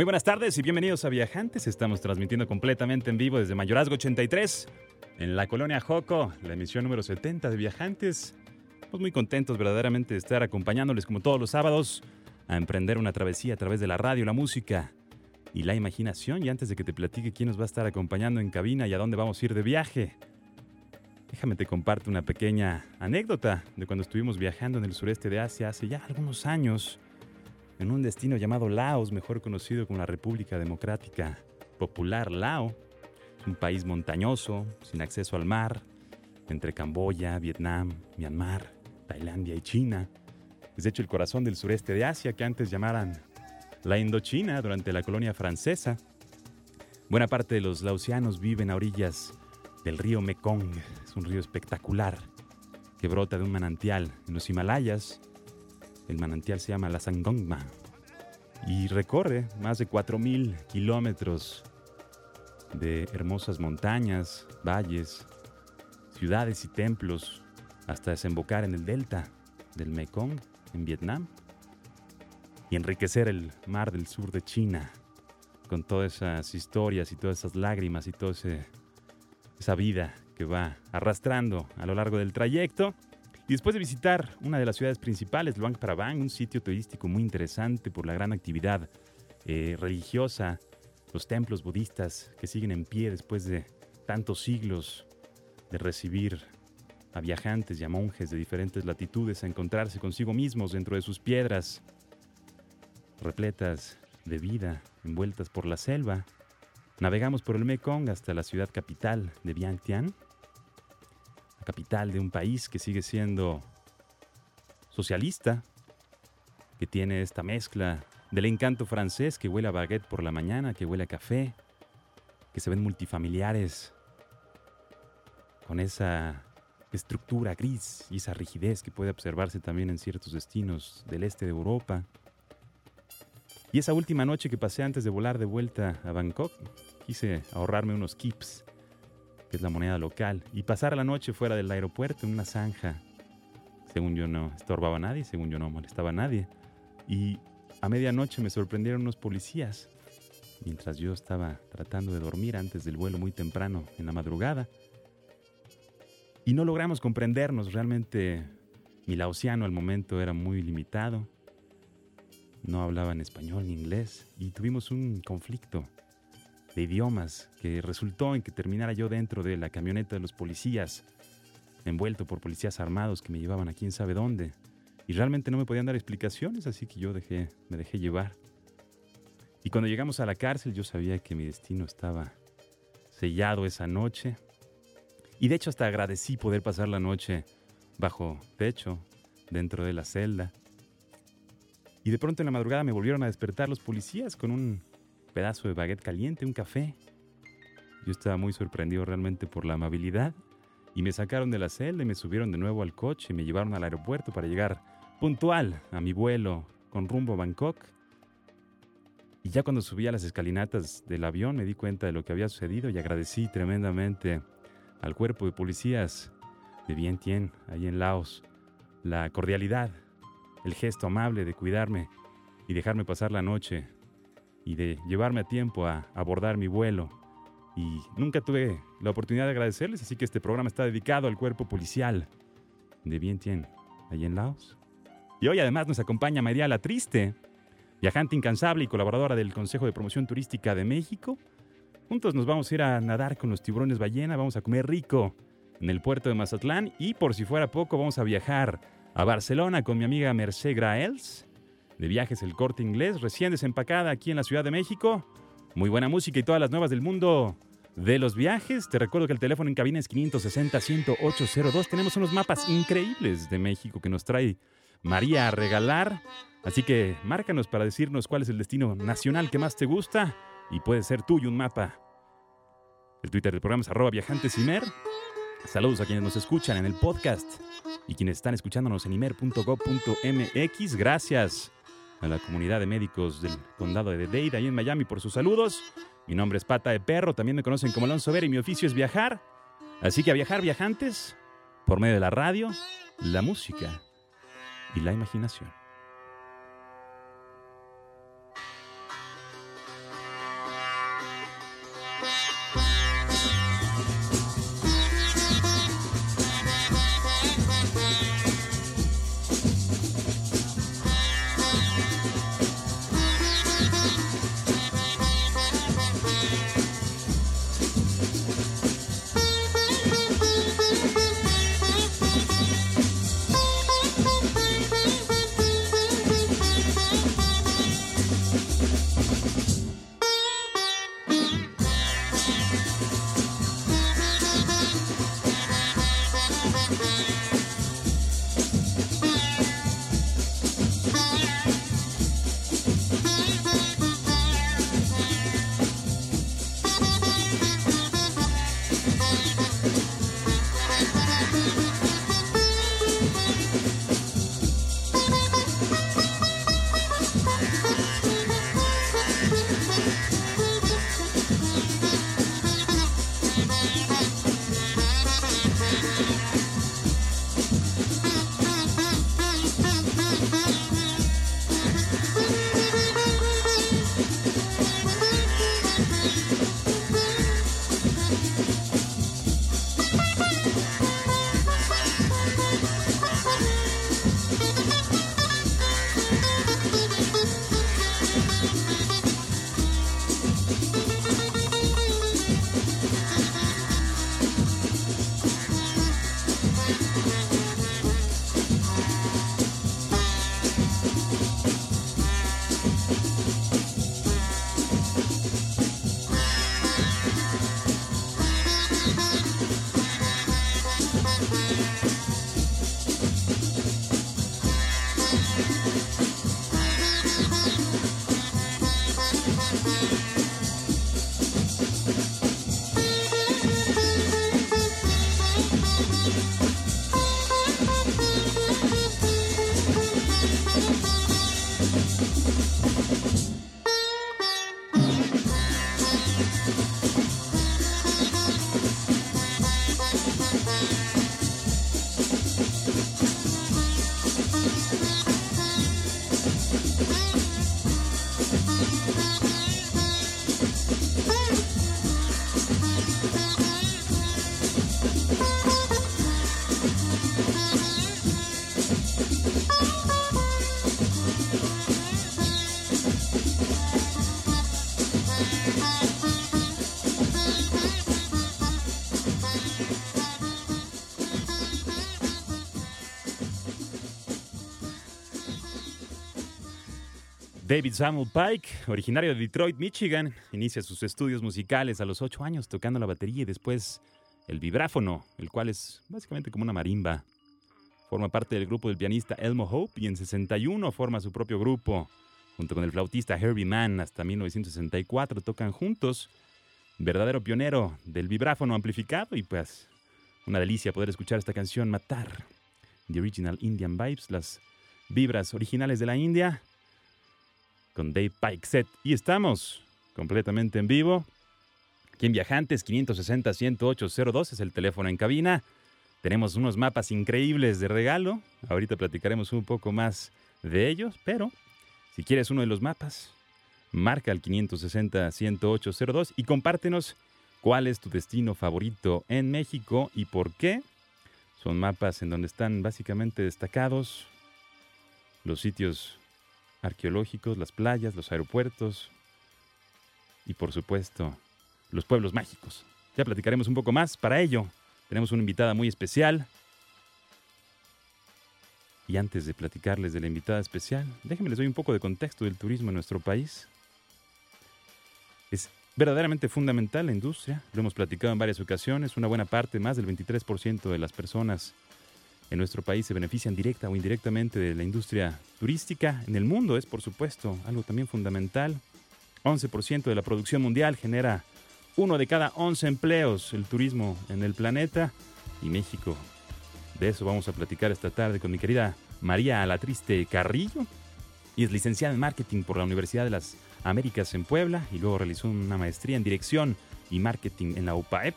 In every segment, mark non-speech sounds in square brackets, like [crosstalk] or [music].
Muy buenas tardes y bienvenidos a Viajantes. Estamos transmitiendo completamente en vivo desde Mayorazgo 83, en la colonia Joco, la emisión número 70 de Viajantes. Estamos muy contentos verdaderamente de estar acompañándoles como todos los sábados a emprender una travesía a través de la radio, la música y la imaginación. Y antes de que te platique quién nos va a estar acompañando en cabina y a dónde vamos a ir de viaje, déjame te comparto una pequeña anécdota de cuando estuvimos viajando en el sureste de Asia hace ya algunos años en un destino llamado Laos, mejor conocido como la República Democrática Popular Lao, un país montañoso, sin acceso al mar, entre Camboya, Vietnam, Myanmar, Tailandia y China. Es de hecho el corazón del sureste de Asia que antes llamaran la Indochina durante la colonia francesa. Buena parte de los laosianos viven a orillas del río Mekong. Es un río espectacular que brota de un manantial en los Himalayas el manantial se llama la Sangongma y recorre más de 4.000 kilómetros de hermosas montañas, valles, ciudades y templos hasta desembocar en el delta del Mekong, en Vietnam, y enriquecer el mar del sur de China con todas esas historias y todas esas lágrimas y toda esa vida que va arrastrando a lo largo del trayecto. Y después de visitar una de las ciudades principales, Luang Prabang, un sitio turístico muy interesante por la gran actividad eh, religiosa, los templos budistas que siguen en pie después de tantos siglos de recibir a viajantes y a monjes de diferentes latitudes a encontrarse consigo mismos dentro de sus piedras, repletas de vida, envueltas por la selva. Navegamos por el Mekong hasta la ciudad capital de Vientiane capital de un país que sigue siendo socialista, que tiene esta mezcla del encanto francés que huele a baguette por la mañana, que huele a café, que se ven multifamiliares, con esa estructura gris y esa rigidez que puede observarse también en ciertos destinos del este de Europa. Y esa última noche que pasé antes de volar de vuelta a Bangkok, quise ahorrarme unos kips que es la moneda local, y pasar la noche fuera del aeropuerto en una zanja. Según yo no estorbaba a nadie, según yo no molestaba a nadie. Y a medianoche me sorprendieron unos policías, mientras yo estaba tratando de dormir antes del vuelo muy temprano en la madrugada. Y no logramos comprendernos, realmente mi laosiano al momento era muy limitado. No hablaban español ni inglés y tuvimos un conflicto de idiomas que resultó en que terminara yo dentro de la camioneta de los policías, envuelto por policías armados que me llevaban a quién sabe dónde. Y realmente no me podían dar explicaciones, así que yo dejé, me dejé llevar. Y cuando llegamos a la cárcel yo sabía que mi destino estaba sellado esa noche. Y de hecho hasta agradecí poder pasar la noche bajo techo, dentro de la celda. Y de pronto en la madrugada me volvieron a despertar los policías con un pedazo de baguette caliente, un café. Yo estaba muy sorprendido realmente por la amabilidad y me sacaron de la celda y me subieron de nuevo al coche y me llevaron al aeropuerto para llegar puntual a mi vuelo con rumbo a Bangkok. Y ya cuando subí a las escalinatas del avión me di cuenta de lo que había sucedido y agradecí tremendamente al cuerpo de policías de Vientiane, ahí en Laos, la cordialidad, el gesto amable de cuidarme y dejarme pasar la noche y de llevarme a tiempo a abordar mi vuelo. Y nunca tuve la oportunidad de agradecerles, así que este programa está dedicado al cuerpo policial de Vientiane, allí en Laos. Y hoy además nos acompaña María La Triste, viajante incansable y colaboradora del Consejo de Promoción Turística de México. Juntos nos vamos a ir a nadar con los tiburones ballena, vamos a comer rico en el puerto de Mazatlán y por si fuera poco vamos a viajar a Barcelona con mi amiga Mercé Graels de Viajes El Corte Inglés, recién desempacada aquí en la Ciudad de México. Muy buena música y todas las nuevas del mundo de los viajes. Te recuerdo que el teléfono en cabina es 560-10802. Tenemos unos mapas increíbles de México que nos trae María a regalar. Así que márcanos para decirnos cuál es el destino nacional que más te gusta y puede ser tuyo un mapa. El Twitter del programa es arroba viajantesimer. Saludos a quienes nos escuchan en el podcast y quienes están escuchándonos en imer.gov.mx. Gracias a la comunidad de médicos del condado de Dade, ahí en Miami, por sus saludos. Mi nombre es Pata de Perro, también me conocen como Alonso Vera y mi oficio es viajar. Así que a viajar viajantes por medio de la radio, la música y la imaginación. David Samuel Pike, originario de Detroit, Michigan, inicia sus estudios musicales a los ocho años tocando la batería y después el vibráfono, el cual es básicamente como una marimba. Forma parte del grupo del pianista Elmo Hope y en 61 forma su propio grupo. Junto con el flautista Herbie Mann hasta 1964 tocan juntos. Verdadero pionero del vibráfono amplificado y pues una delicia poder escuchar esta canción Matar. The Original Indian Vibes, las vibras originales de la India con Dave Set. Y estamos completamente en vivo. Aquí en Viajantes 560-10802 es el teléfono en cabina. Tenemos unos mapas increíbles de regalo. Ahorita platicaremos un poco más de ellos, pero si quieres uno de los mapas, marca el 560-10802 y compártenos cuál es tu destino favorito en México y por qué. Son mapas en donde están básicamente destacados los sitios arqueológicos, las playas, los aeropuertos y por supuesto los pueblos mágicos. Ya platicaremos un poco más. Para ello tenemos una invitada muy especial. Y antes de platicarles de la invitada especial, déjenme les doy un poco de contexto del turismo en nuestro país. Es verdaderamente fundamental la industria, lo hemos platicado en varias ocasiones, una buena parte, más del 23% de las personas en nuestro país se benefician directa o indirectamente de la industria turística. En el mundo es, por supuesto, algo también fundamental. 11% de la producción mundial genera uno de cada 11 empleos el turismo en el planeta. Y México, de eso vamos a platicar esta tarde con mi querida María Alatriste Carrillo. Y es licenciada en marketing por la Universidad de las Américas en Puebla y luego realizó una maestría en dirección y marketing en la UPAEP.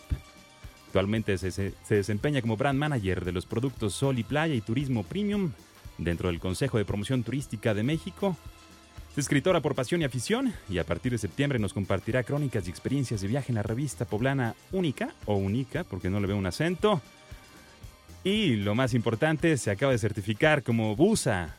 Actualmente se, se, desempeña como brand manager de los productos Sol y Playa y Turismo Premium dentro del Consejo de Promoción Turística de México. Es escritora por pasión y afición y a partir de septiembre nos compartirá crónicas y experiencias de viaje en la revista poblana Única o Única, porque no le veo un acento. Y lo más importante, se acaba de certificar como Busa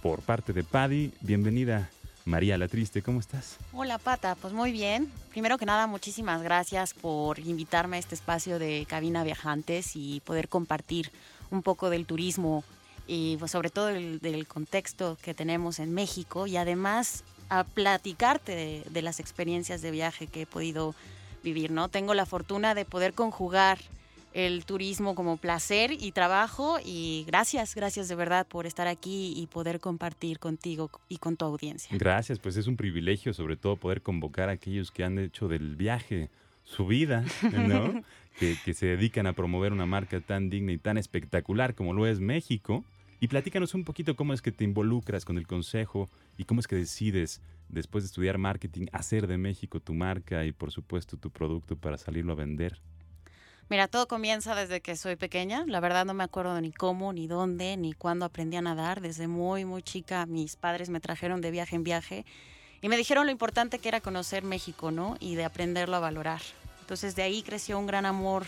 por parte de Paddy. Bienvenida María La Triste, ¿cómo estás? Hola Pata, pues muy bien. Primero que nada, muchísimas gracias por invitarme a este espacio de Cabina Viajantes y poder compartir un poco del turismo y pues, sobre todo del, contexto que tenemos en México y además a platicarte de, de las experiencias de viaje que he podido vivir, ¿no? Tengo la fortuna de poder conjugar el turismo como placer y trabajo y gracias, gracias de verdad por estar aquí y poder compartir contigo y con tu audiencia. Gracias, pues es un privilegio sobre todo poder convocar a aquellos que han hecho del viaje su vida, ¿no? [laughs] que, que se dedican a promover una marca tan digna y tan espectacular como lo es México. Y platícanos un poquito cómo es que te involucras con el consejo y cómo es que decides, después de estudiar marketing, hacer de México tu marca y por supuesto tu producto para salirlo a vender. Mira, todo comienza desde que soy pequeña. La verdad no me acuerdo ni cómo, ni dónde, ni cuándo aprendí a nadar. Desde muy, muy chica mis padres me trajeron de viaje en viaje y me dijeron lo importante que era conocer México, ¿no? Y de aprenderlo a valorar. Entonces de ahí creció un gran amor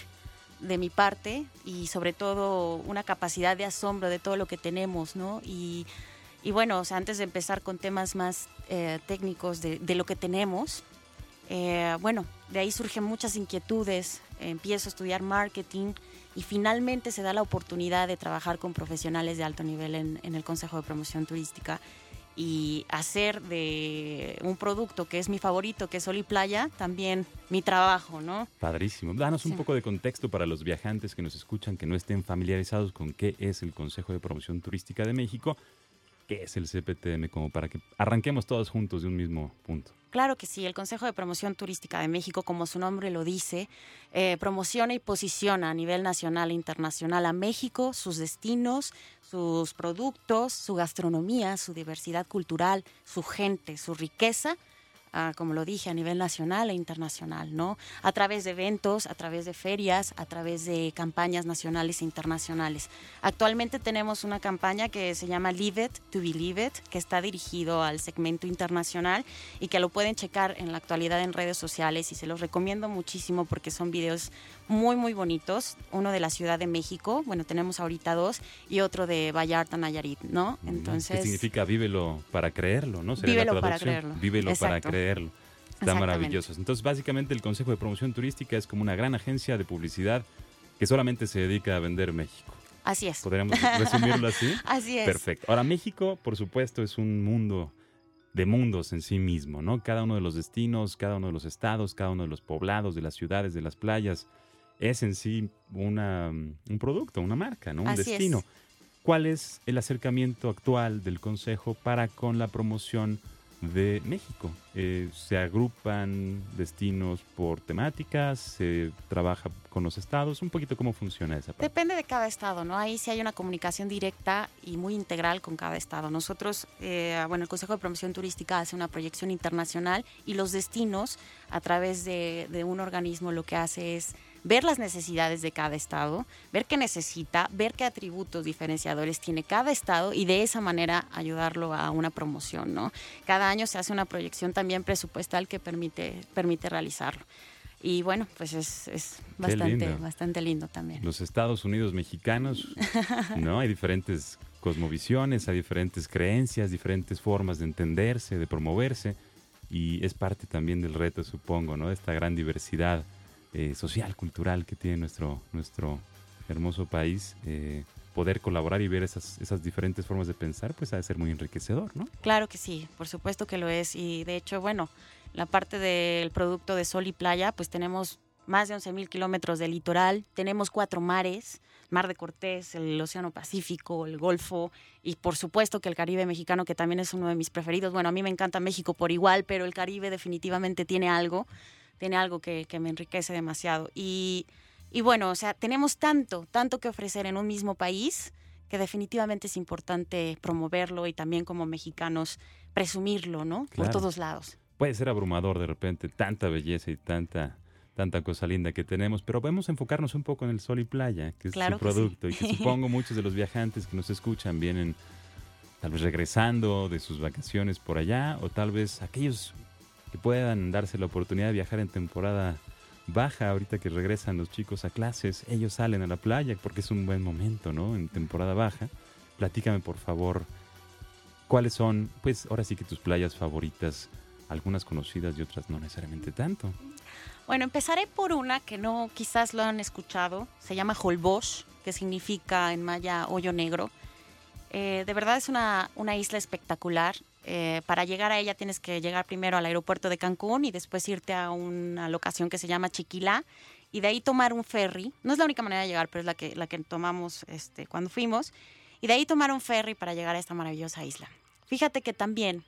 de mi parte y sobre todo una capacidad de asombro de todo lo que tenemos, ¿no? Y, bueno, antes de empezar con temas más eh, técnicos de, de, lo que tenemos, eh, bueno, de ahí surgen muchas inquietudes, empiezo a estudiar marketing y finalmente se da la oportunidad de trabajar con profesionales de alto nivel en, el Consejo de Promoción Turística y hacer de un producto que es mi favorito, que es Sol y Playa, también mi trabajo, ¿no? Padrísimo. Danos un poco de contexto para los viajantes que nos escuchan, que no estén familiarizados con qué es el Consejo de Promoción Turística de México, qué es el CPTM, como para que arranquemos todos juntos de un mismo punto. Claro que sí, el Consejo de Promoción Turística de México, como su nombre lo dice, eh, promociona y posiciona a nivel nacional e internacional a México, sus destinos, sus productos, su gastronomía, su diversidad cultural, su gente, su riqueza como lo dije, a nivel nacional e internacional, ¿no? A través de eventos, a través de ferias, a través de campañas nacionales e internacionales. Actualmente tenemos una campaña que se llama Live It to Believe It, que está dirigido al segmento internacional y que lo pueden checar en la actualidad en redes sociales y se los recomiendo muchísimo porque son videos muy, muy bonitos. Uno de la Ciudad de México, bueno, tenemos ahorita dos, y otro de Vallarta, Nayarit, ¿no? Entonces... ¿Qué significa vívelo para creerlo, no? vívelo para creerlo. Vívelo para creerlo. Está maravilloso. Entonces, básicamente, el Consejo de Promoción Turística es como una gran agencia de publicidad que solamente se dedica a vender México. Así es. ¿Podríamos resumirlo así? [laughs] así es. Perfecto. Ahora, México, por supuesto, es un mundo de mundos en sí mismo, ¿no? Cada uno de los destinos, cada uno de los estados, cada uno de los poblados, de las ciudades, de las playas, es en sí una, un producto, una marca, ¿no? un destino. ¿Cuál es el acercamiento actual del Consejo para con la promoción de México? Eh, ¿Se agrupan destinos por temáticas? ¿Se trabaja con los estados? Un poquito cómo funciona esa parte. Depende de cada estado, ¿no? Ahí sí hay una comunicación directa y muy integral con cada estado. Nosotros, eh, bueno, el Consejo de Promoción Turística hace una proyección internacional y los destinos, a través de, de un organismo, lo que hace es ver las necesidades de cada estado, ver qué necesita, ver qué atributos diferenciadores tiene cada estado y de esa manera ayudarlo a una promoción, ¿no? Cada año se hace una proyección también presupuestal que permite, permite realizarlo. Y bueno, pues es, es bastante, lindo. bastante lindo también. Los Estados Unidos mexicanos, [laughs] ¿no? Hay diferentes cosmovisiones, hay diferentes creencias, diferentes formas de entenderse, de promoverse, y es parte también del reto, supongo, ¿no? De esta gran diversidad eh, social, cultural que tiene nuestro, nuestro hermoso país, eh, poder colaborar y ver esas, esas diferentes formas de pensar, pues ha de ser muy enriquecedor, ¿no? Claro que sí, por supuesto que lo es. Y de hecho, bueno, la parte del producto de sol y playa, pues tenemos más de 11.000 kilómetros de litoral, tenemos cuatro mares, Mar de Cortés, el Océano Pacífico, el Golfo y por supuesto que el Caribe mexicano, que también es uno de mis preferidos. Bueno, a mí me encanta México por igual, pero el Caribe definitivamente tiene algo, tiene algo que, me enriquece demasiado. Y, y bueno, o sea, tenemos tanto, tanto que ofrecer en un mismo país que definitivamente es importante promoverlo y también como mexicanos presumirlo, ¿no? Por todos lados. Puede ser abrumador de repente tanta belleza y tanta tanta cosa linda que tenemos, pero vamos a enfocarnos un poco en el sol y playa, que es su producto, y que [laughs] supongo muchos de los viajantes que nos escuchan vienen tal vez regresando de sus vacaciones por allá, o tal vez aquellos puedan darse la oportunidad de viajar en temporada baja, ahorita que regresan los chicos a clases, ellos salen a la playa porque es un buen momento, ¿no? En temporada baja. Platícame, por favor, cuáles son, pues ahora sí que tus playas favoritas, algunas conocidas y otras no necesariamente tanto. Bueno, empezaré por una que no quizás lo han escuchado. Se llama Holbox, que significa en maya hoyo negro. Eh, de verdad es una, una isla espectacular. Eh, para llegar a ella tienes que llegar primero al aeropuerto de Cancún y después irte a una locación que se llama Chiquilá y de ahí tomar un ferry. No es la única manera de llegar, pero es la que, la que tomamos este, cuando fuimos. Y de ahí tomar un ferry para llegar a esta maravillosa isla. Fíjate que también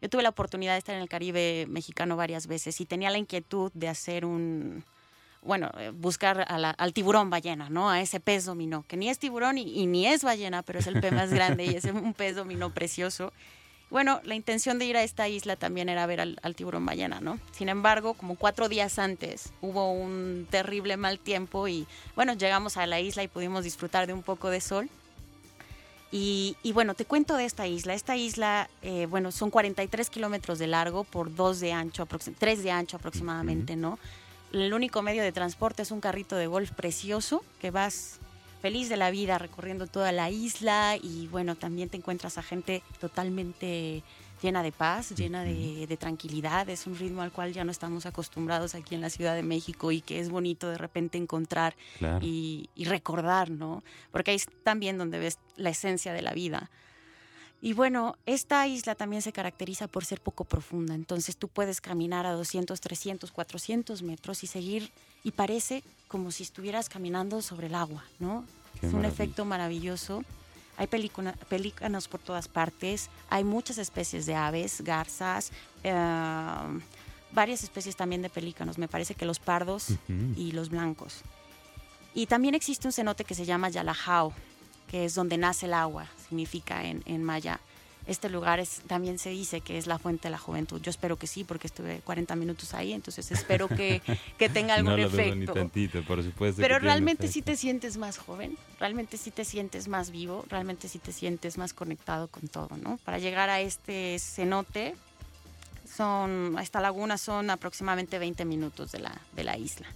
yo tuve la oportunidad de estar en el Caribe mexicano varias veces y tenía la inquietud de hacer un, bueno, eh, buscar al tiburón ballena, ¿no? A ese pez dominó, que ni es tiburón y, ni es ballena, pero es el pez más grande y es un pez dominó precioso. Bueno, la intención de ir a esta isla también era ver al, al, tiburón ballena, ¿no? Sin embargo, como cuatro días antes hubo un terrible mal tiempo y, bueno, llegamos a la isla y pudimos disfrutar de un poco de sol. Y, bueno, te cuento de esta isla. Esta isla, eh, bueno, son 43 kilómetros de largo por 2 de ancho, 3 de ancho aproximadamente, ¿no? El único medio de transporte es un carrito de golf precioso que vas feliz de la vida recorriendo toda la isla y bueno, también te encuentras a gente totalmente llena de paz, llena de, tranquilidad. Es un ritmo al cual ya no estamos acostumbrados aquí en la Ciudad de México y que es bonito de repente encontrar y, recordar, ¿no? Porque ahí es también donde ves la esencia de la vida. Y bueno, esta isla también se caracteriza por ser poco profunda, entonces tú puedes caminar a 200, 300, 400 metros y seguir, y parece como si estuvieras caminando sobre el agua, ¿no? es un efecto maravilloso. Hay pelícanos por todas partes, hay muchas especies de aves, garzas, eh, varias especies también de pelícanos, me parece que los pardos y los blancos. Y también existe un cenote que se llama Yalajao, que es donde nace el agua, significa en, en maya este lugar es, también se dice que es la fuente de la juventud. Yo espero que sí, porque estuve 40 minutos ahí, entonces espero que, [laughs] que tenga algún no lo efecto. ni tantito, por supuesto. Pero realmente sí te sientes más joven, realmente sí te sientes más vivo, realmente sí te sientes más conectado con todo, ¿no? Para llegar a este cenote, son, a esta laguna son aproximadamente 20 minutos de la, de la isla.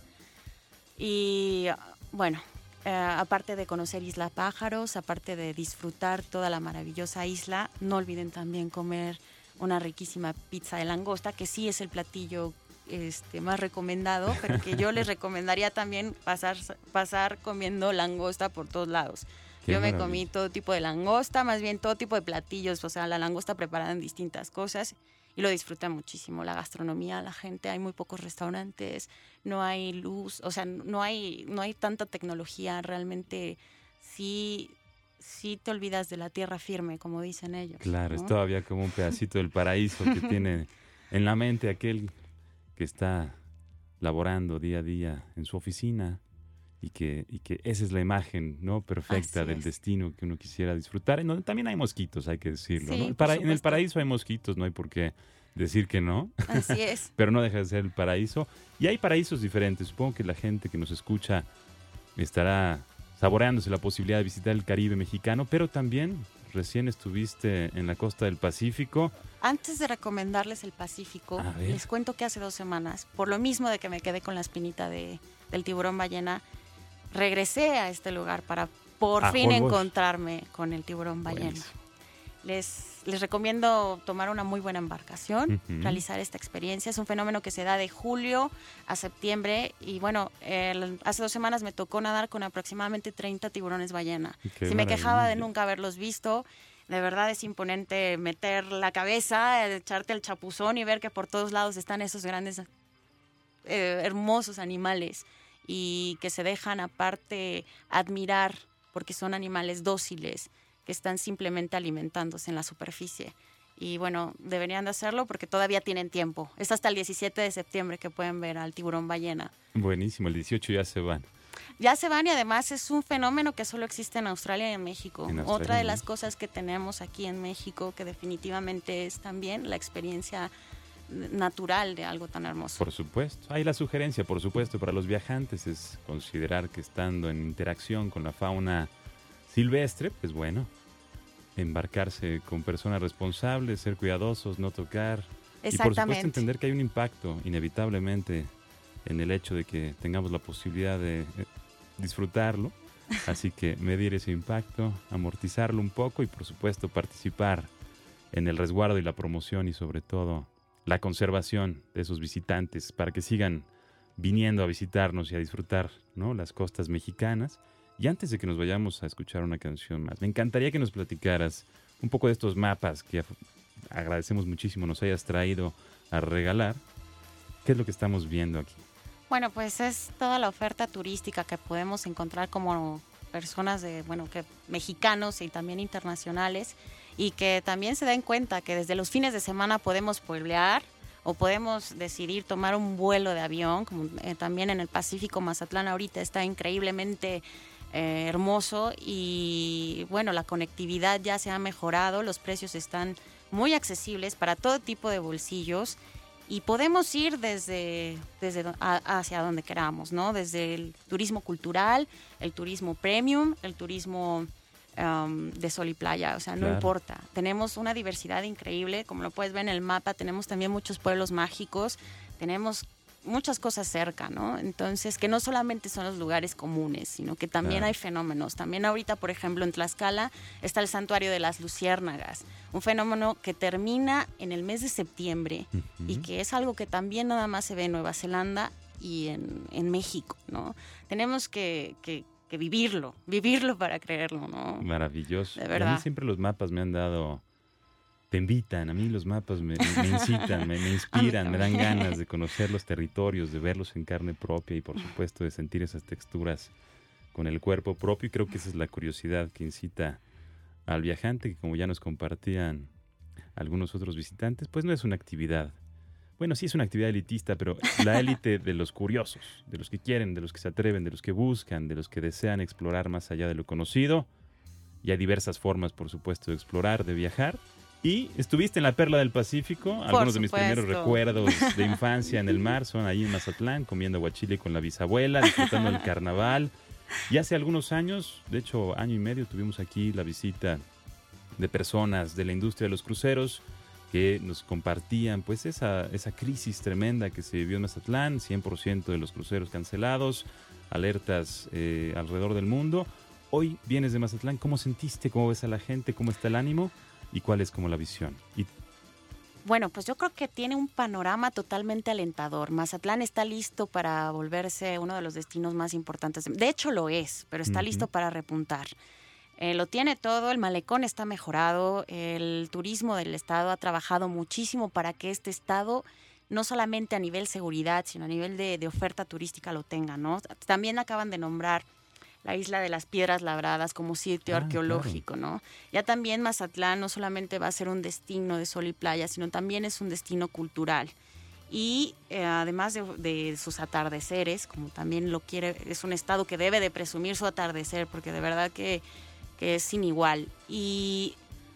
Y bueno, eh, aparte de conocer Isla Pájaros, aparte de disfrutar toda la maravillosa isla, no olviden también comer una riquísima pizza de langosta, que sí es el platillo este, más recomendado, pero que yo les [laughs] recomendaría también pasar, pasar comiendo langosta por todos lados. yo me comí todo tipo de langosta, más bien todo tipo de platillos, o sea, la langosta preparada en distintas cosas y lo disfruta muchísimo. La gastronomía, la gente, hay muy pocos restaurantes, no hay luz, o sea, no hay, no hay tanta tecnología, realmente sí, sí te olvidas de la tierra firme, como dicen ellos. Claro, es todavía como un pedacito del paraíso que [laughs] tiene en la mente aquel que está laborando día a día en su oficina y que, y que esa es la imagen no perfecta del destino que uno quisiera disfrutar. también hay mosquitos, hay que decirlo. en el paraíso hay mosquitos, no hay por qué decir que no. Así es. [laughs] pero no deja de ser el paraíso. Y hay paraísos diferentes. Supongo que la gente que nos escucha estará saboreándose la posibilidad de visitar el Caribe mexicano, pero también recién estuviste en la costa del Pacífico. Antes de recomendarles el Pacífico, les cuento que hace dos semanas, por lo mismo de que me quedé con la espinita de, del tiburón ballena, regresé a este lugar para por fin encontrarme con el tiburón ballena. Les, les recomiendo tomar una muy buena embarcación, realizar esta experiencia. Es un fenómeno que se da de julio a septiembre y bueno, hace dos semanas me tocó nadar con aproximadamente 30 tiburones ballena. si me quejaba de nunca haberlos visto, de verdad es imponente meter la cabeza, echarte el chapuzón y ver que por todos lados están esos grandes eh, hermosos animales y que se dejan aparte admirar porque son animales dóciles que están simplemente alimentándose en la superficie. Y bueno, deberían de hacerlo porque todavía tienen tiempo. Es hasta el 17 de septiembre que pueden ver al tiburón ballena. Buenísimo, el 18 ya se van. Ya se van y además es un fenómeno que solo existe en Australia y en México. En Australia Otra de las cosas que tenemos aquí en México que definitivamente es también la experiencia natural de algo tan hermoso. Por supuesto. Hay la sugerencia, por supuesto, para los viajantes es considerar que estando en interacción con la fauna silvestre, pues bueno, embarcarse con personas responsables, ser cuidadosos, no tocar. Y por supuesto Exactamente. entender que hay un impacto inevitablemente en el hecho de que tengamos la posibilidad de eh, disfrutarlo. [laughs] Así que medir ese impacto, amortizarlo un poco y por supuesto participar en el resguardo y la promoción y sobre todo la conservación de esos visitantes para que sigan viniendo a visitarnos y a disfrutar ¿no? las costas mexicanas. Y antes de que nos vayamos a escuchar una canción más, me encantaría que nos platicaras un poco de estos mapas que agradecemos muchísimo nos hayas traído a regalar. ¿Qué es lo que estamos viendo aquí? Bueno, pues es toda la oferta turística que podemos encontrar como personas de, bueno, que mexicanos y también internacionales y que también se den cuenta que desde los fines de semana podemos pueblear o podemos decidir tomar un vuelo de avión, como eh, también en el Pacífico Mazatlán ahorita está increíblemente eh, hermoso y bueno, la conectividad ya se ha mejorado, los precios están muy accesibles para todo tipo de bolsillos y podemos ir desde, desde hacia donde queramos, ¿no? Desde el turismo cultural, el turismo premium, el turismo um, de sol y playa, o sea, no Claro. importa. Tenemos una diversidad increíble, como lo puedes ver en el mapa, tenemos también muchos pueblos mágicos, tenemos muchas cosas cerca, ¿no? Entonces, que no solamente son los lugares comunes, sino que también Claro. hay fenómenos. También ahorita, por ejemplo, en Tlaxcala está el santuario de las luciérnagas, un fenómeno que termina en el mes de septiembre y Ujú. que es algo que también nada más se ve en Nueva Zelanda y en, en México, ¿no? Tenemos que, que- que vivirlo, vivirlo para creerlo, ¿no? Maravilloso. De Y A verdad. mí siempre los mapas me han dado, te invitan, a mí los mapas me, me incitan, me, me [laughs] inspiran, me dan ganas de conocer los territorios, de verlos en carne propia y por supuesto de sentir esas texturas con el cuerpo propio y creo que esa es la curiosidad que incita al viajante, que como ya nos compartían algunos otros visitantes, pues no es una actividad. Bueno, sí es una actividad elitista, pero la élite de los curiosos, de los que quieren, de los que se atreven, de los que buscan, de los que desean explorar más allá de lo conocido. Y hay diversas formas, por supuesto, de explorar, de viajar. Y estuviste en la Perla del Pacífico. Algunos de mis primeros recuerdos de infancia en el [laughs] mar son ahí en Mazatlán, comiendo aguachile con la bisabuela, disfrutando del carnaval. Y hace algunos años, de hecho año y medio, tuvimos aquí la visita de personas de la industria de los cruceros que nos compartían pues esa, esa crisis tremenda que se vivió en Mazatlán, 100% de los cruceros cancelados, alertas eh, alrededor del mundo. Hoy vienes de Mazatlán, ¿cómo sentiste? ¿Cómo ves a la gente? ¿Cómo está el ánimo? ¿Y cuál es como la visión? Y Bueno, pues yo creo que tiene un panorama totalmente alentador. Mazatlán está listo para volverse uno de los destinos más importantes. De hecho, lo es, pero está listo para repuntar. Eh, lo tiene todo, el malecón está mejorado, el turismo del estado ha trabajado muchísimo para que este estado no solamente a nivel seguridad, sino a nivel de, de oferta turística lo tenga, ¿no? También acaban de nombrar la isla de las piedras labradas como sitio Ah, arqueológico, ¿no? Ya también Mazatlán no solamente va a ser un destino de sol y playa, sino también es un destino cultural. Y eh, además de, de sus atardeceres, como también lo quiere, es un estado que debe de presumir su atardecer, porque de verdad que, que es sin igual. Y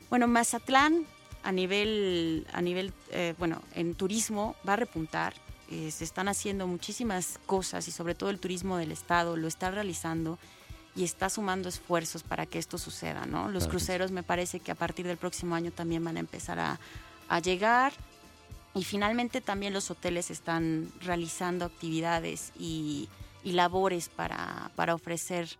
bueno, Mazatlán a nivel, a nivel eh, bueno, en turismo va a repuntar. Eh, se están haciendo muchísimas cosas y sobre todo el turismo del estado lo está realizando y está sumando esfuerzos para que esto suceda, ¿no? Los Claro cruceros me parece que a partir del próximo año también van a empezar a, a llegar y finalmente también los hoteles están realizando actividades y, y labores para, para ofrecer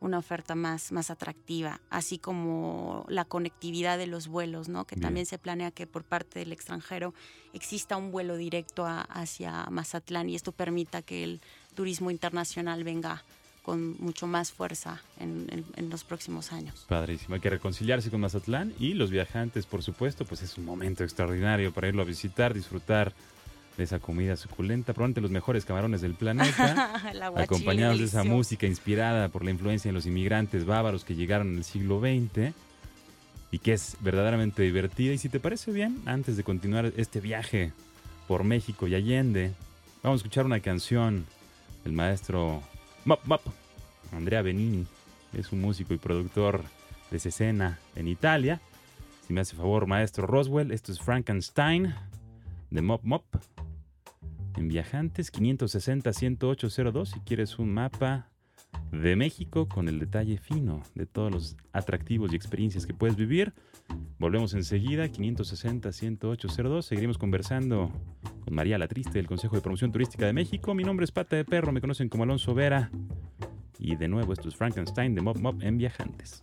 una oferta más, más atractiva, así como la conectividad de los vuelos, ¿no? que Bien. también se planea que por parte del extranjero exista un vuelo directo a- hacia Mazatlán y esto permita que el turismo internacional venga con mucho más fuerza en, en- en los próximos años. Padrísimo, hay que reconciliarse con Mazatlán y los viajantes, por supuesto, pues es un momento extraordinario para irlo a visitar, disfrutar de esa comida suculenta, probablemente los mejores camarones del planeta, [laughs] acompañados de esa música inspirada por la influencia de los inmigrantes bávaros que llegaron en el siglo XX y que es verdaderamente divertida. Y si te parece bien, antes de continuar este viaje por México y Allende, vamos a escuchar una canción del maestro Mop Mop, Andrea Benini, es un músico y productor de escena en Italia. Si me hace favor, maestro Roswell, esto es Frankenstein de Mop Mop. En Viajantes 560-10802, si quieres un mapa de México con el detalle fino de todos los atractivos y experiencias que puedes vivir. Volvemos enseguida, 560-10802. Seguiremos conversando con María La Triste del Consejo de Promoción Turística de México. Mi nombre es Pata de Perro, me conocen como Alonso Vera. Y de nuevo, esto es Frankenstein de Mob Mob en Viajantes.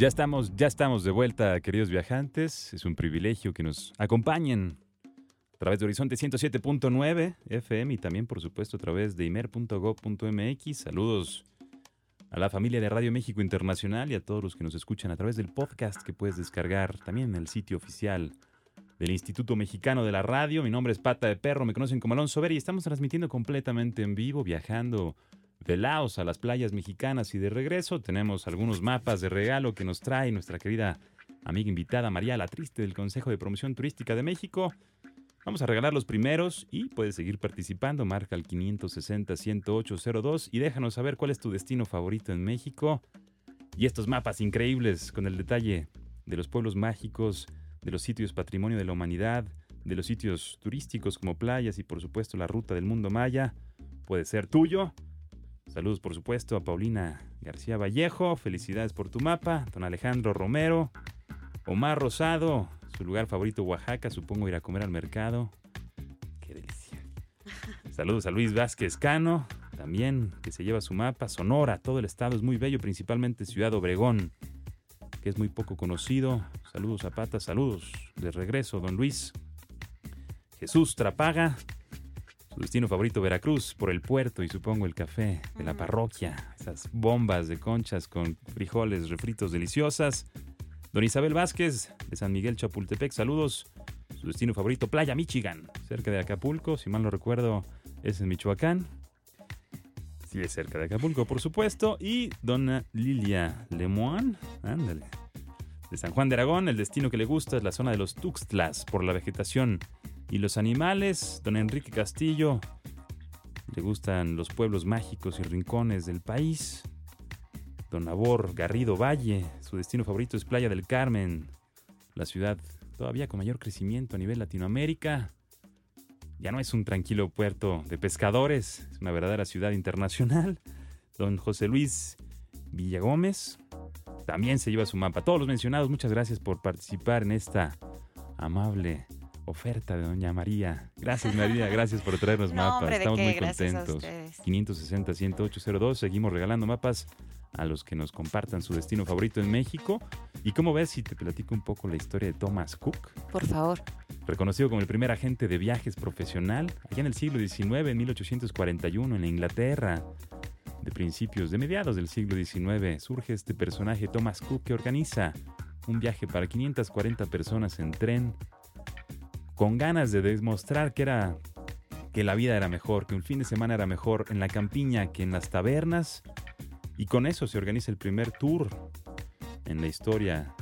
Ya estamos, ya estamos de vuelta, queridos viajantes. Es un privilegio que nos acompañen a través de Horizonte 107.9 FM y también, por supuesto, a través de imer.go.mx. Saludos a la familia de Radio México Internacional y a todos los que nos escuchan a través del podcast que puedes descargar también en el sitio oficial del Instituto Mexicano de la Radio. Mi nombre es Pata de Perro, me conocen como Alonso Ver y estamos transmitiendo completamente en vivo, viajando de Laos a las playas mexicanas y de regreso. Tenemos algunos mapas de regalo que nos trae nuestra querida amiga invitada María La Triste del Consejo de Promoción Turística de México. Vamos a regalar los primeros y puedes seguir participando. Marca el 560-10802 y déjanos saber cuál es tu destino favorito en México. Y estos mapas increíbles con el detalle de los pueblos mágicos, de los sitios patrimonio de la humanidad, de los sitios turísticos como playas y por supuesto la ruta del mundo maya, puede ser tuyo. Saludos, por supuesto, a Paulina García Vallejo. Felicidades por tu mapa. Don Alejandro Romero. Omar Rosado. Su lugar favorito, Oaxaca. Supongo ir a comer al mercado. Qué delicia. [laughs] Saludos a Luis Vázquez Cano. También que se lleva su mapa. Sonora. Todo el estado es muy bello, principalmente Ciudad Obregón, que es muy poco conocido. Saludos a Pata. Saludos de regreso, don Luis. Jesús Trapaga. Su destino favorito, Veracruz, por el puerto y supongo el café de la parroquia. Esas bombas de conchas con frijoles refritos deliciosas. Don Isabel Vázquez, de San Miguel Chapultepec, saludos. Su destino favorito, Playa Michigan, cerca de Acapulco, si mal no recuerdo, es en Michoacán. Sí, es cerca de Acapulco, por supuesto. Y Dona Lilia Lemoine, ándale. De San Juan de Aragón, el destino que le gusta es la zona de los Tuxtlas, por la vegetación y los animales, don Enrique Castillo, le gustan los pueblos mágicos y rincones del país. Don Abor Garrido Valle, su destino favorito es Playa del Carmen, la ciudad todavía con mayor crecimiento a nivel Latinoamérica. Ya no es un tranquilo puerto de pescadores, es una verdadera ciudad internacional. Don José Luis Villagómez también se lleva su mapa. Todos los mencionados, muchas gracias por participar en esta amable oferta de Doña María. Gracias, María. Gracias por traernos mapas. Estamos muy contentos. 560-10802. Seguimos regalando mapas a los que nos compartan su destino favorito en México. ¿Y cómo ves si te platico un poco la historia de Thomas Cook? Por favor. Reconocido como el primer agente de viajes profesional, allá en el siglo XIX, en 1841, en Inglaterra. De principios, de mediados del siglo XIX, surge este personaje Thomas Cook que organiza un viaje para 540 personas en tren con ganas de demostrar que era que la vida era mejor, que un fin de semana era mejor en la campiña que en las tabernas. Y con eso se organiza el primer tour en la historia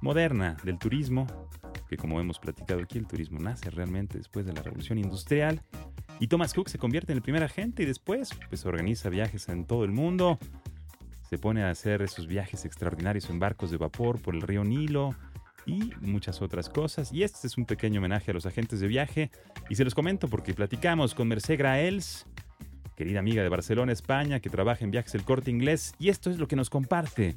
moderna del turismo, que como hemos platicado aquí, el turismo nace realmente después de la revolución industrial. Y Thomas Cook se convierte en el primer agente y después pues, organiza viajes en todo el mundo. Se pone a hacer esos viajes extraordinarios en barcos de vapor por el río Nilo, y muchas otras cosas. Y este es un pequeño homenaje a los agentes de viaje. Y se los comento porque platicamos con Mercé Graels, querida amiga de Barcelona, España, que trabaja en viajes el corte inglés. Y esto es lo que nos comparte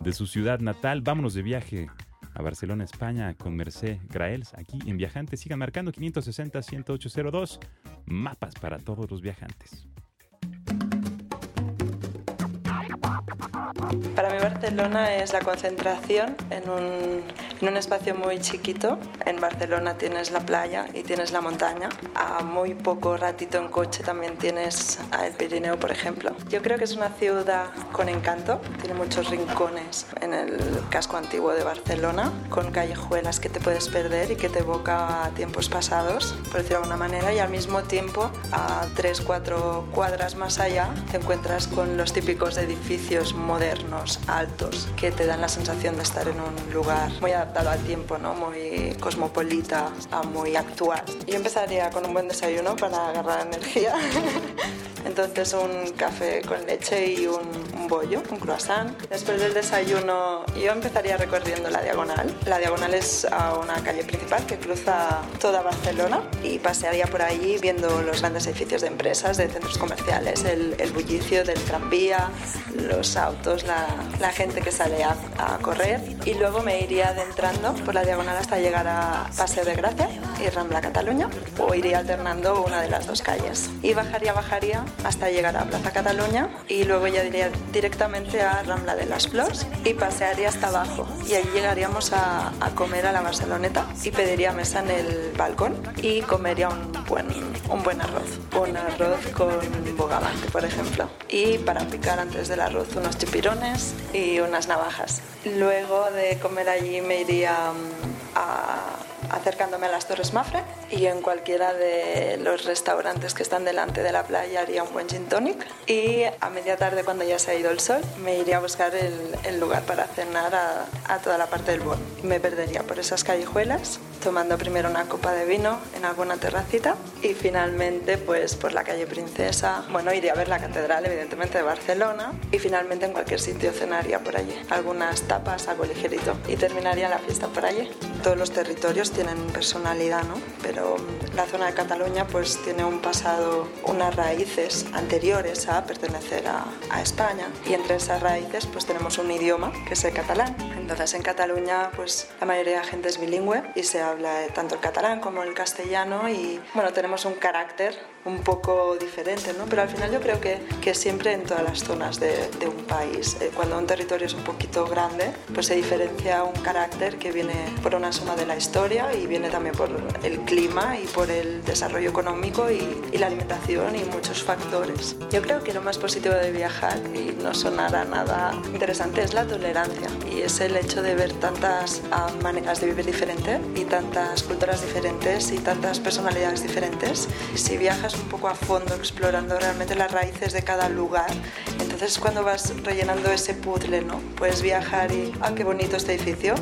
de su ciudad natal. Vámonos de viaje a Barcelona, España, con Mercé Graels, aquí en Viajantes. Sigan marcando 560-10802, mapas para todos los viajantes. Para mí Barcelona es la concentración en un, en un, espacio muy chiquito. En Barcelona tienes la playa y tienes la montaña. A muy poco ratito en coche también tienes el Pirineo, por ejemplo. Yo creo que es una ciudad con encanto. Tiene muchos rincones en el casco antiguo de Barcelona, con callejuelas que te puedes perder y que te evoca a tiempos pasados, por decirlo de alguna manera. Y al mismo tiempo, a 3-4 cuadras más allá, te encuentras con los típicos edificios modernos modernos, altos, que te dan la sensación de estar en un lugar muy adaptado al tiempo, ¿no? muy cosmopolita, muy actual. Yo empezaría con un buen desayuno para agarrar energía. [laughs] Entonces un café con leche y un, bollo, un croissant. Después del desayuno yo empezaría recorriendo la diagonal. La diagonal es a una calle principal que cruza toda Barcelona y pasearía por ahí viendo los grandes edificios de empresas, de centros comerciales, el, bullicio del tranvía, los autos, la, gente que sale a, correr. Y luego me iría adentrando por la diagonal hasta llegar a Paseo de Gracia y Rambla Cataluña o iría alternando una de las dos calles. Y bajaría, bajaría hasta llegar a Plaza Cataluña y luego ya iría directamente a Rambla de las Flores y pasearía hasta abajo. Y ahí llegaríamos a, a comer a la Barceloneta y pediría mesa en el balcón y comería un buen, un buen arroz, un arroz con bogavante por ejemplo. Y para picar antes del arroz unos chipirones y unas navajas. Luego de comer allí me iría mm, a acercándome a las Torres Mafre y en cualquiera de los restaurantes que están delante de la playa haría un buen gin tonic y a media tarde cuando ya se ha ido el sol me iría a buscar el, el lugar para cenar a, a, toda la parte del Bon. Me perdería por esas callejuelas tomando primero una copa de vino en alguna terracita y finalmente pues por la calle Princesa, bueno iría a ver la catedral evidentemente de Barcelona y finalmente en cualquier sitio cenaría por allí, algunas tapas, algo ligerito y terminaría la fiesta por allí. Todos los territorios tienen personalidad, ¿no? Pero la zona de Cataluña pues tiene un pasado, unas raíces anteriores a pertenecer a, a, España y entre esas raíces pues tenemos un idioma que es el catalán. Entonces en Cataluña pues la mayoría de la gente es bilingüe y se habla tanto el catalán como el castellano y bueno tenemos un carácter un poco diferente, ¿no? Pero al final yo creo que, que siempre en todas las zonas de, de un país, eh, cuando un territorio es un poquito grande, pues se diferencia un carácter que viene por una suma de la historia y viene también por el clima y por el desarrollo económico y, y la alimentación y muchos factores. Yo creo que lo más positivo de viajar, y no sonará nada interesante, es la tolerancia y es el hecho de ver tantas uh, maneras de vivir diferentes y tantas culturas diferentes y tantas personalidades diferentes. Si viajas un poco a fondo explorando realmente las raíces de cada lugar. Entonces cuando vas rellenando ese puzzle, ¿no? Puedes viajar y, ah, qué bonito este edificio,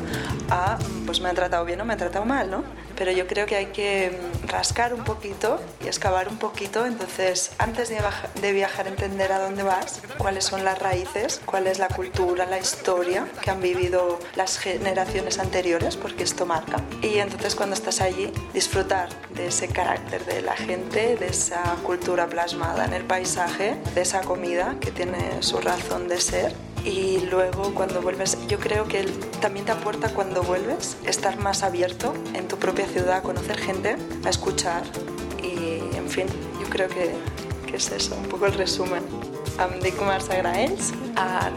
ah, pues me han tratado bien o me han tratado mal, ¿no? Pero yo creo que hay que rascar un poquito y excavar un poquito, entonces antes de, de viajar entender a dónde vas, cuáles son las raíces, cuál es la cultura, la historia que han vivido las generaciones anteriores, porque esto marca. Y entonces cuando estás allí, disfrutar de ese carácter de la gente, de esa cultura plasmada en el paisaje, de esa comida que tiene su razón de ser y luego cuando vuelves, yo creo que también te aporta cuando vuelves estar más abierto en tu propia ciudad, a conocer gente, a escuchar y en fin, yo creo que, que és això, un poc el resumen. Em dic Marça Graells,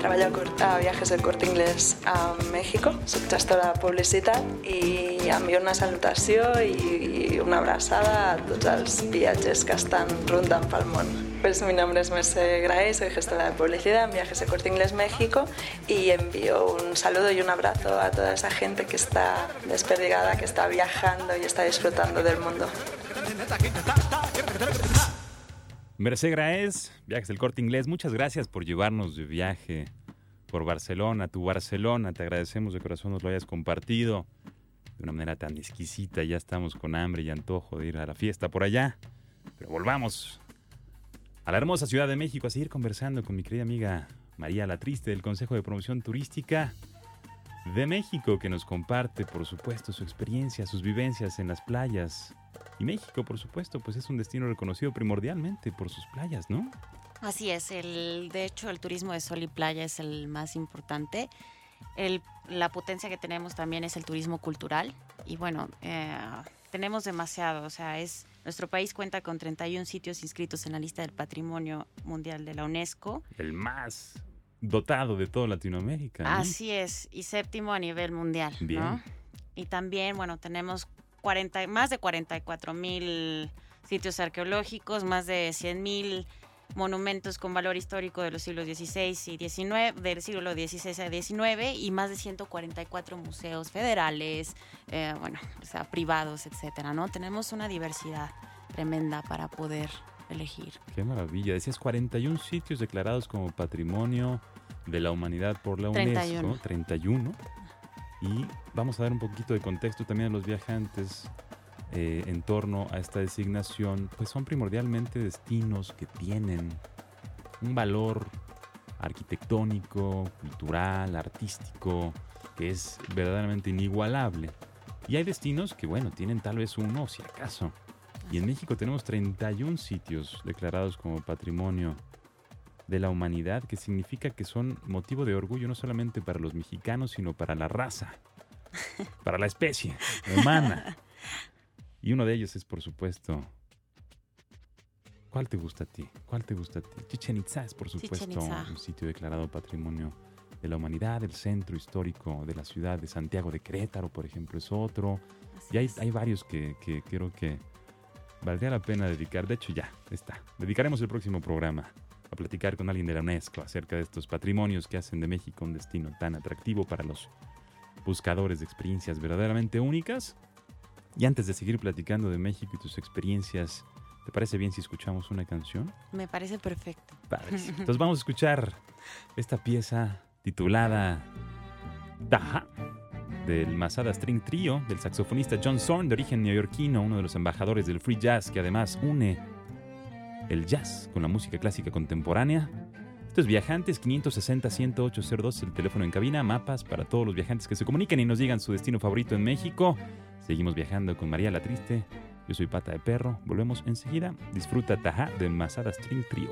treballo a Viajes del Corte Inglés a México, soc gestora de publicitat i envio una salutació i una abraçada a tots els viatges que estan rondant pel món. Pues mi nombre es Merce Gray, soy gestora de publicidad en Viajes de Corte Inglés México y envío un saludo y un abrazo a toda esa gente que está desperdigada, que está viajando y está disfrutando del mundo. Merce Graez, Viajes del Corte Inglés, muchas gracias por llevarnos de viaje por Barcelona, tu Barcelona. Te agradecemos de corazón nos lo hayas compartido de una manera tan exquisita. Ya estamos con hambre y antojo de ir a la fiesta por allá. Pero volvamos a la hermosa Ciudad de México a seguir conversando con mi querida amiga María La Triste del Consejo de Promoción Turística de México, que nos comparte, por supuesto, su experiencia, sus vivencias en las playas. Y México, por supuesto, pues es un destino reconocido primordialmente por sus playas, ¿no? Así es, el, de hecho el turismo de sol y playa es el más importante. La potencia que tenemos también es el turismo cultural y bueno, eh, tenemos demasiado, o sea, es nuestro país cuenta con 31 sitios inscritos en la lista del Patrimonio Mundial de la UNESCO. El más dotado de toda Latinoamérica. ¿no? Así es, y séptimo a nivel mundial. Bien. ¿no? Y también, bueno, tenemos 40, más de 44 mil sitios arqueológicos, más de 100 mil monumentos con valor histórico de los siglos XVI y XIX, del siglo XVI a XIX y más de 144 museos federales, eh, bueno, o sea, privados, etcétera, ¿no? Tenemos una diversidad tremenda para poder elegir. Qué maravilla. Decías 41 sitios declarados como patrimonio de la humanidad por la UNESCO, 31. Y vamos a dar un poquito de contexto también a los viajantes eh, en torno a esta designación, pues son primordialmente destinos que tienen un valor arquitectónico, cultural, artístico, que es verdaderamente inigualable. Y hay destinos que, bueno, tienen tal vez uno, si acaso. Y en México tenemos 31 sitios declarados como patrimonio de la humanidad, que significa que son motivo de orgullo no solamente para los mexicanos, sino para la raza, [laughs] para la especie humana. Y uno de ellos es, por supuesto, ¿cuál te gusta a ti? ¿Cuál te gusta a ti? Chichen Itza es, por supuesto, un sitio declarado patrimonio de la humanidad, el centro histórico de la ciudad de Santiago de Querétaro, por ejemplo, es otro. y hay, hay varios que, que creo que valdría la pena dedicar. De hecho, ya está. Dedicaremos el próximo programa a platicar con alguien de la UNESCO acerca de estos patrimonios que hacen de México un destino tan atractivo para los buscadores de experiencias verdaderamente únicas. Y antes de seguir platicando de México y tus experiencias, ¿te parece bien si escuchamos una canción? Me parece perfecto. [laughs] Entonces vamos a escuchar esta pieza titulada Taja del Masada String Trio del saxofonista John Zorn de origen neoyorquino, uno de los embajadores del free jazz que además une el jazz con la música clásica contemporánea. Esto es Viajantes 560-10802, el teléfono en cabina, mapas para todos los viajantes que se comuniquen y nos digan su destino favorito en México. Seguimos viajando con María la Triste. Yo soy Pata de Perro. Volvemos enseguida. Disfruta Taja del Masada String Trio.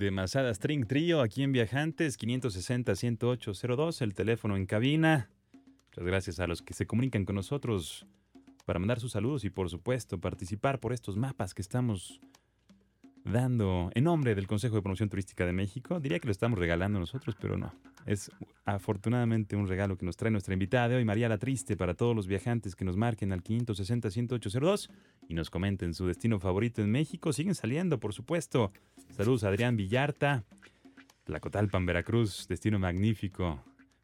De Masada String Trio aquí en Viajantes 560-10802, el teléfono en cabina. Muchas gracias a los que se comunican con nosotros para mandar sus saludos y por supuesto participar por estos mapas que estamos dando en nombre del Consejo de Promoción Turística de México. Diría que lo estamos regalando nosotros, pero no. Es afortunadamente un regalo que nos trae nuestra invitada de hoy, María La Triste, para todos los viajantes que nos marquen al 560-10802 y nos comenten su destino favorito en México. Siguen saliendo, por supuesto. Saludos a Adrián Villarta, Tlacotalpan, Veracruz, destino magnífico.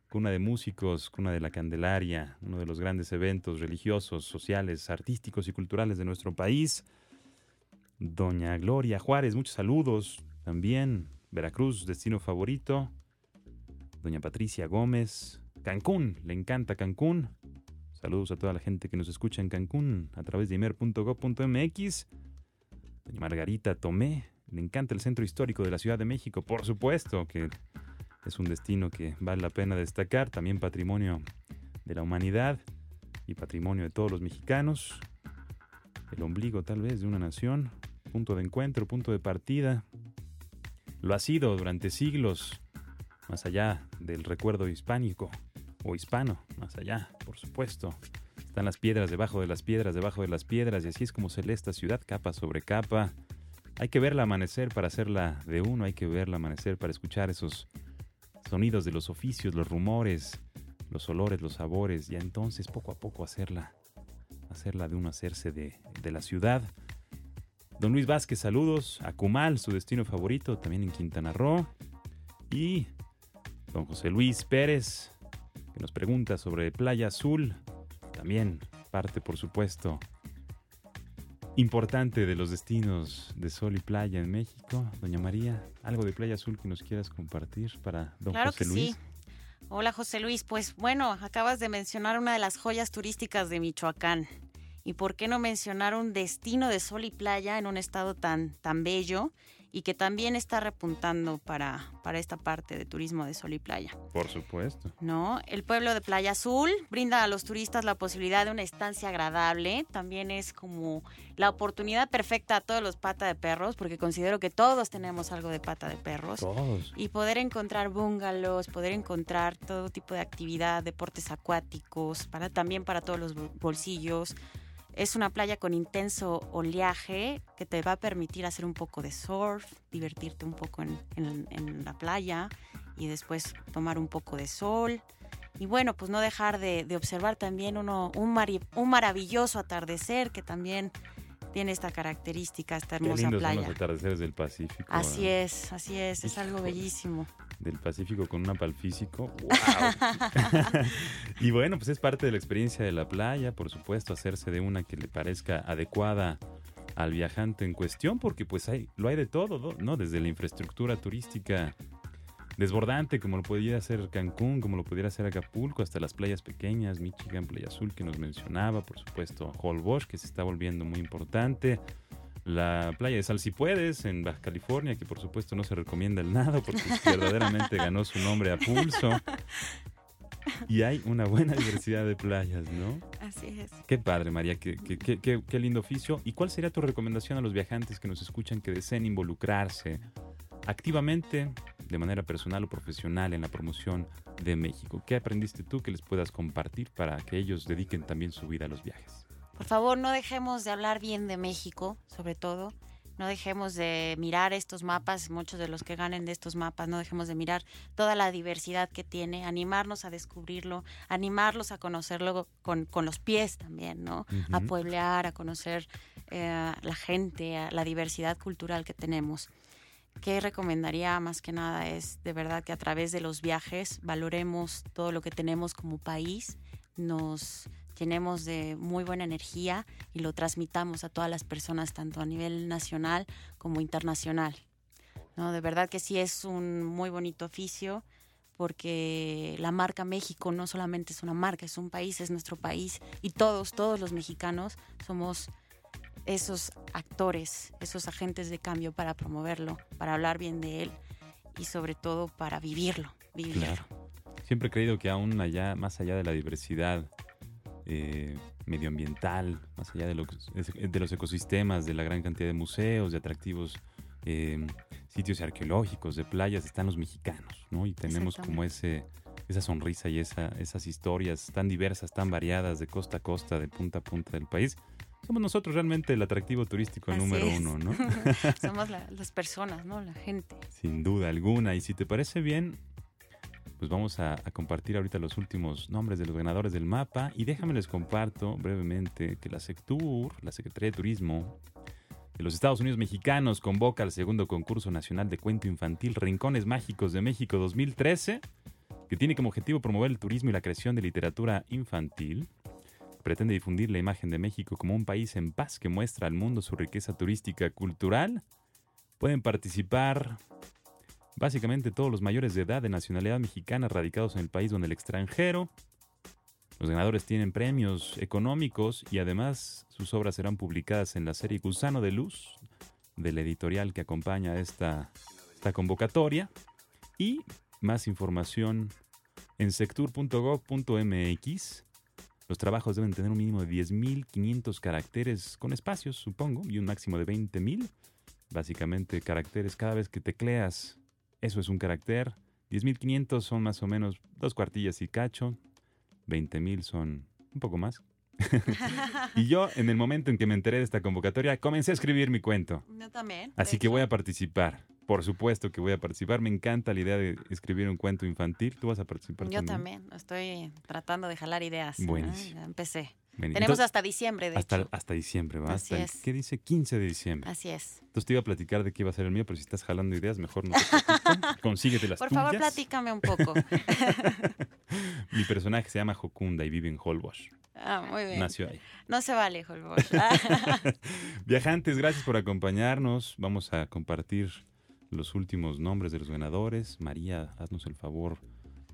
Cuna de músicos, cuna de la Candelaria, uno de los grandes eventos religiosos, sociales, artísticos y culturales de nuestro país. Doña Gloria Juárez, muchos saludos. También Veracruz, destino favorito. Doña Patricia Gómez. Cancún, le encanta Cancún. Saludos a toda la gente que nos escucha en Cancún a través de imer.gov.mx. Doña Margarita Tomé, le encanta el centro histórico de la Ciudad de México, por supuesto que es un destino que vale la pena destacar, también patrimonio de la humanidad y patrimonio de todos los mexicanos. El ombligo tal vez de una nación, punto de encuentro, punto de partida. Lo ha sido durante siglos más allá del recuerdo hispánico o hispano, más allá, por supuesto. Están las piedras debajo de las piedras, debajo de las piedras, y así es como se lee esta ciudad, capa sobre capa. Hay que verla amanecer para hacerla de uno, hay que verla amanecer para escuchar esos sonidos de los oficios, los rumores, los olores, los sabores, y entonces poco a poco hacerla, hacerla de uno, hacerse de, de la ciudad. Don Luis Vázquez, saludos. A Cumal, su destino favorito, también en Quintana Roo. Y don José Luis Pérez, que nos pregunta sobre Playa Azul. También parte, por supuesto, importante de los destinos de sol y playa en México. Doña María, algo de Playa Azul que nos quieras compartir para don claro José que Luis. Sí. Hola José Luis, pues bueno, acabas de mencionar una de las joyas turísticas de Michoacán. ¿Y por qué no mencionar un destino de sol y playa en un estado tan, tan bello y que también está repuntando para, para esta parte de turismo de sol y playa? Por supuesto. ¿no? El pueblo de Playa Azul brinda a los turistas la posibilidad de una estancia agradable. También es como la oportunidad perfecta a todos los pata de perros, porque considero que todos tenemos algo de pata de perros. Todos. Y poder encontrar bungalows, poder encontrar todo tipo de actividad, deportes acuáticos, para, también para todos los bol- bolsillos. Es una playa con intenso oleaje que te va a permitir hacer un poco de surf, divertirte un poco en, en- en la playa y después tomar un poco de sol. Y bueno, pues no dejar de, de observar también uno, un, mari- un maravilloso atardecer que también tiene esta característica, esta Qué hermosa son playa. los atardeceres del Pacífico. Así es, así es, es algo bellísimo. Del Pacífico con un mapa al físico. [laughs] ¡Wow! [laughs] y bueno, pues es parte de la experiencia de la playa, por supuesto, hacerse de una que le parezca adecuada al viajante en cuestión, porque pues hay, lo hay de todo, ¿no? ¿no? Desde la infraestructura turística desbordante, como lo pudiera hacer Cancún, como lo pudiera hacer Acapulco, hasta las playas pequeñas, Michigan, Playa Azul, que nos mencionaba, por supuesto, Holbox, que se está volviendo muy importante. La playa de Sal Si Puedes en Baja California, que por supuesto no se recomienda el nado porque [laughs] verdaderamente ganó su nombre a pulso. Y hay una buena diversidad de playas, ¿no? Así es. Qué padre, María, qué, qué- qué- qué- qué lindo oficio. ¿Y cuál sería tu recomendación a los viajantes que nos escuchan que deseen involucrarse activamente, de manera personal o profesional, en la promoción de México? ¿Qué aprendiste tú que les puedas compartir para que ellos dediquen también su vida a los viajes? Por favor, no dejemos de hablar bien de México, sobre todo. No dejemos de mirar estos mapas, muchos de los que ganen de estos mapas, no dejemos de mirar toda la diversidad que tiene, animarnos a descubrirlo, animarlos a conocerlo con, con los pies también, ¿no? A pueblear, a conocer eh, la gente, a la diversidad cultural que tenemos. ¿Qué recomendaría más que nada es de verdad que a través de los viajes valoremos todo lo que tenemos como país, nos llenemos de muy buena energía y lo transmitamos a todas las personas, tanto a nivel nacional como internacional. ¿no? De verdad que sí es un muy bonito oficio porque la marca México no solamente es una marca, es un país, es nuestro país y todos, todos los mexicanos somos esos actores, esos agentes de cambio para promoverlo, para hablar bien de él y sobre todo para vivirlo, vivirlo. Claro. Siempre he creído que aún allá, más allá de la diversidad eh, medioambiental, más allá de, lo- de los ecosistemas, de la gran cantidad de museos, de atractivos eh, sitios arqueológicos, de playas, están los mexicanos, ¿no? Y tenemos como ese esa sonrisa y esa, esas historias tan diversas, tan variadas, de costa a costa, de punta a punta del país. Somos nosotros realmente el atractivo turístico Así número es. uno, ¿no? [laughs] Somos [laughs] la- las personas, ¿no? La gente. Sin duda alguna. Y si te parece bien, pues vamos a, a compartir ahorita los últimos nombres de los ganadores del mapa. Y déjame les comparto brevemente que la Sectur, la Secretaría de Turismo de los Estados Unidos Mexicanos, convoca al segundo concurso nacional de cuento infantil Rincones Mágicos de México 2013, que tiene como objetivo promover el turismo y la creación de literatura infantil. Pretende difundir la imagen de México como un país en paz que muestra al mundo su riqueza turística cultural. Pueden participar básicamente todos los mayores de edad de nacionalidad mexicana radicados en el país o en el extranjero. Los ganadores tienen premios económicos y además sus obras serán publicadas en la serie Gusano de Luz de la editorial que acompaña esta, esta convocatoria. Y más información en sectur.gov.mx. Los trabajos deben tener un mínimo de 10.500 caracteres con espacios, supongo, y un máximo de 20.000. Básicamente caracteres cada vez que tecleas eso es un carácter 10.500 son más o menos dos cuartillas y cacho. 20.000 son un poco más. [laughs] y yo, en el momento en que me enteré de esta convocatoria, comencé a escribir mi cuento. Yo también. Así que voy a participar. Por supuesto que voy a participar. Me encanta la idea de escribir un cuento infantil. ¿Tú vas a participar Yo también? también. Estoy tratando de jalar ideas. empecé. Tenemos entonces, hasta diciembre, de hasta, hecho. hasta diciembre, ¿va? Así Hasta el- es. ¿Qué dice? 15 de diciembre. Así es. Entonces te iba a platicar de qué iba a ser el mío, pero si estás jalando ideas, mejor no te. [laughs] Consíguete las Por tuyas. favor, platícame un poco. [laughs] Mi personaje se llama Jokunda y vive en Holbox. ah, muy bien. Nació ahí. No se vale, Holbox. [laughs] Viajantes, gracias por acompañarnos. Vamos a compartir los últimos nombres de los ganadores. María, haznos el favor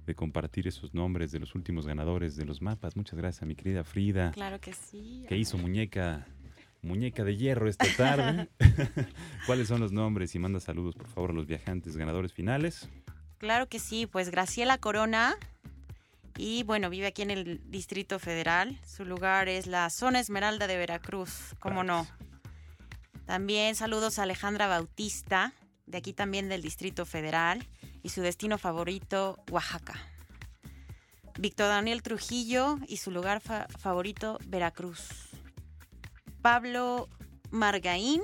de compartir esos nombres de los últimos ganadores de los mapas. Muchas gracias a mi querida Frida, claro que sí. que hizo muñeca, muñeca de hierro esta [laughs] tarde. [laughs] ¿Cuáles son los nombres? Y manda saludos, por favor, a los viajantes ganadores finales. Claro que sí, pues Graciela Corona. Y bueno, vive aquí en el Distrito Federal. Su lugar es la zona Esmeralda de Veracruz, ¿cómo no? También saludos a Alejandra Bautista, de aquí también del Distrito Federal. Y su destino favorito, Oaxaca. Víctor Daniel Trujillo y su lugar fa- favorito, Veracruz. Pablo Margaín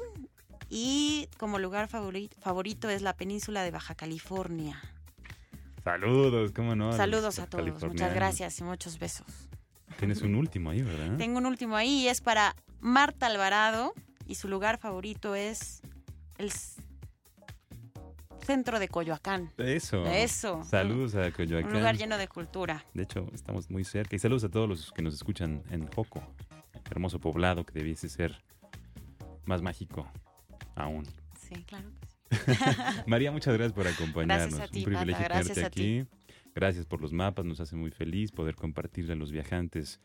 y como lugar favori- favorito es la península de Baja California. Saludos, ¿cómo no? Saludos a todos, muchas gracias y muchos besos. Tienes un último ahí, ¿verdad? Tengo un último ahí y es para Marta Alvarado y su lugar favorito es el centro de Coyoacán. Eso. Eso. Saludos a Un Coyoacán. lugar lleno de cultura. De hecho, estamos muy cerca. Y saludos a todos los que nos escuchan en Joco, hermoso poblado que debiese ser más mágico aún. Sí, claro que sí. [laughs] María, muchas gracias por acompañarnos. Gracias a ti, Un privilegio gracias tenerte ti. aquí. Gracias por los mapas, nos hace muy feliz poder compartirle a los viajantes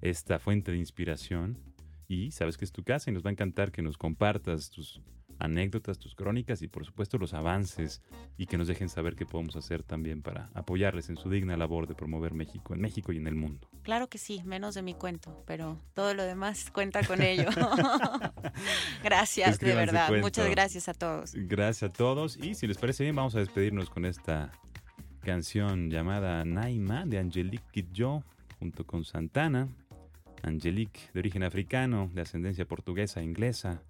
esta fuente de inspiración. Y sabes que es tu casa y nos va a encantar que nos compartas tus anécdotas, tus crónicas y por supuesto los avances y que nos dejen saber qué podemos hacer también para apoyarles en su digna labor de promover México en México y en el mundo. Claro que sí, menos de mi cuento, pero todo lo demás cuenta con ello. [laughs] gracias, de verdad. cuento. Muchas gracias a todos. Gracias a todos y si les parece bien vamos a despedirnos con esta canción llamada Naima de Angelique Kidjo junto con Santana. Angelique de origen africano, de ascendencia portuguesa e inglesa.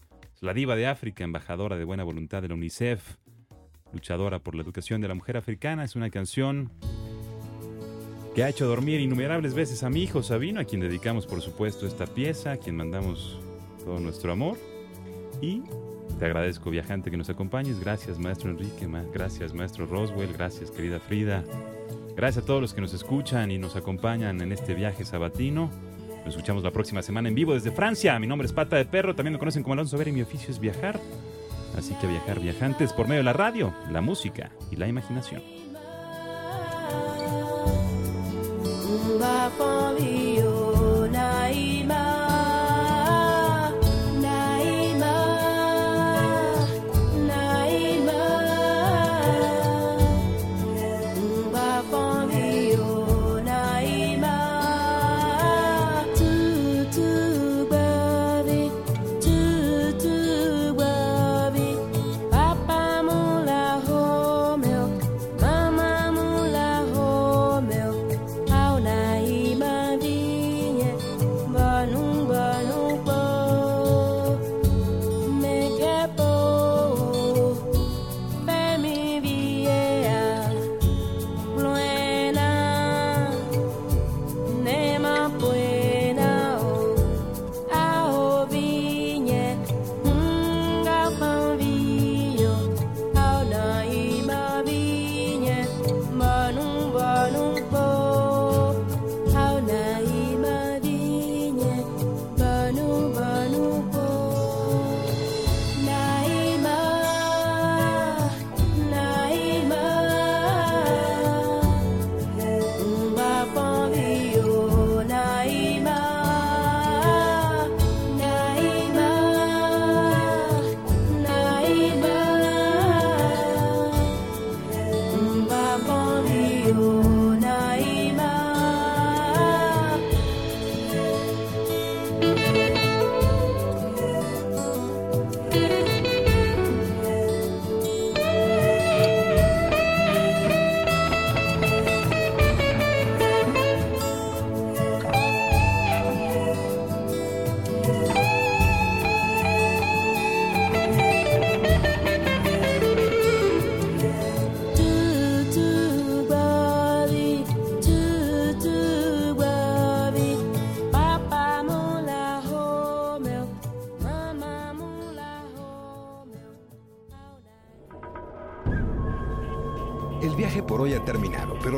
La diva de África, embajadora de buena voluntad de la UNICEF, luchadora por la educación de la mujer africana. Es una canción que ha hecho dormir innumerables veces a mi hijo Sabino, a quien dedicamos por supuesto esta pieza, a quien mandamos todo nuestro amor. Y te agradezco, viajante, que nos acompañes. Gracias, maestro Enrique. Gracias, maestro Roswell. Gracias, querida Frida. Gracias a todos los que nos escuchan y nos acompañan en este viaje sabatino. Nos escuchamos la próxima semana en vivo desde Francia. Mi nombre es Pata de Perro. También me conocen como Alonso Vera y mi oficio es viajar. Así que viajar, viajantes, por medio de la radio, la música y la imaginación.